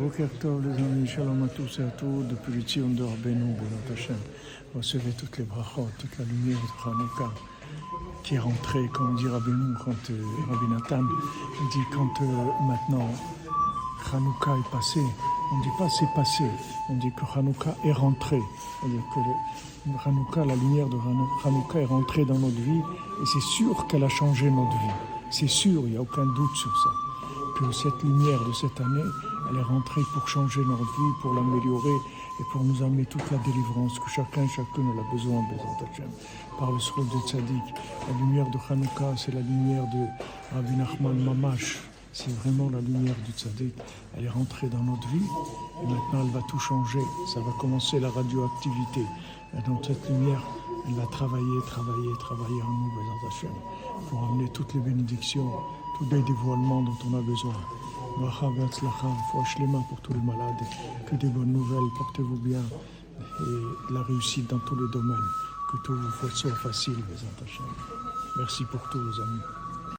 Boker les amis, shalom à tous et à toutes, depuis le Tzion de Rabbeinu, Bénat Hashem. Recevez toutes les brachot, toute la lumière de Hanouka qui est rentrée, comme dit Rabbeinu, quand euh, Rabbi Nathan, dit quand euh, maintenant Hanouka est passé, on ne dit pas c'est passé, on dit que Hanouka est rentré. C'est-à-dire que le, Hanouka, la lumière de Hanouka est rentrée dans notre vie et c'est sûr qu'elle a changé notre vie. C'est sûr, il n'y a aucun doute sur ça. Que cette lumière de cette année, elle est rentrée pour changer notre vie, pour l'améliorer et pour nous amener toute la délivrance que chacun et chacune a besoin, Hashem. Par le sroud de Tzadik, la lumière de Hanouka, c'est la lumière de Rabbi Nachman Mamash. C'est vraiment la lumière du Tzadik. Elle est rentrée dans notre vie et maintenant elle va tout changer. Ça va commencer la radioactivité. Et dans cette lumière, elle va travailler, travailler, travailler en nous, Hashem, pour amener toutes les bénédictions, tous les dévoilements dont on a besoin. Pour tous les malades, que des bonnes nouvelles, portez-vous bien et la réussite dans tous les domaines, que tout vous soit facile, mes. Merci pour tout, les amis.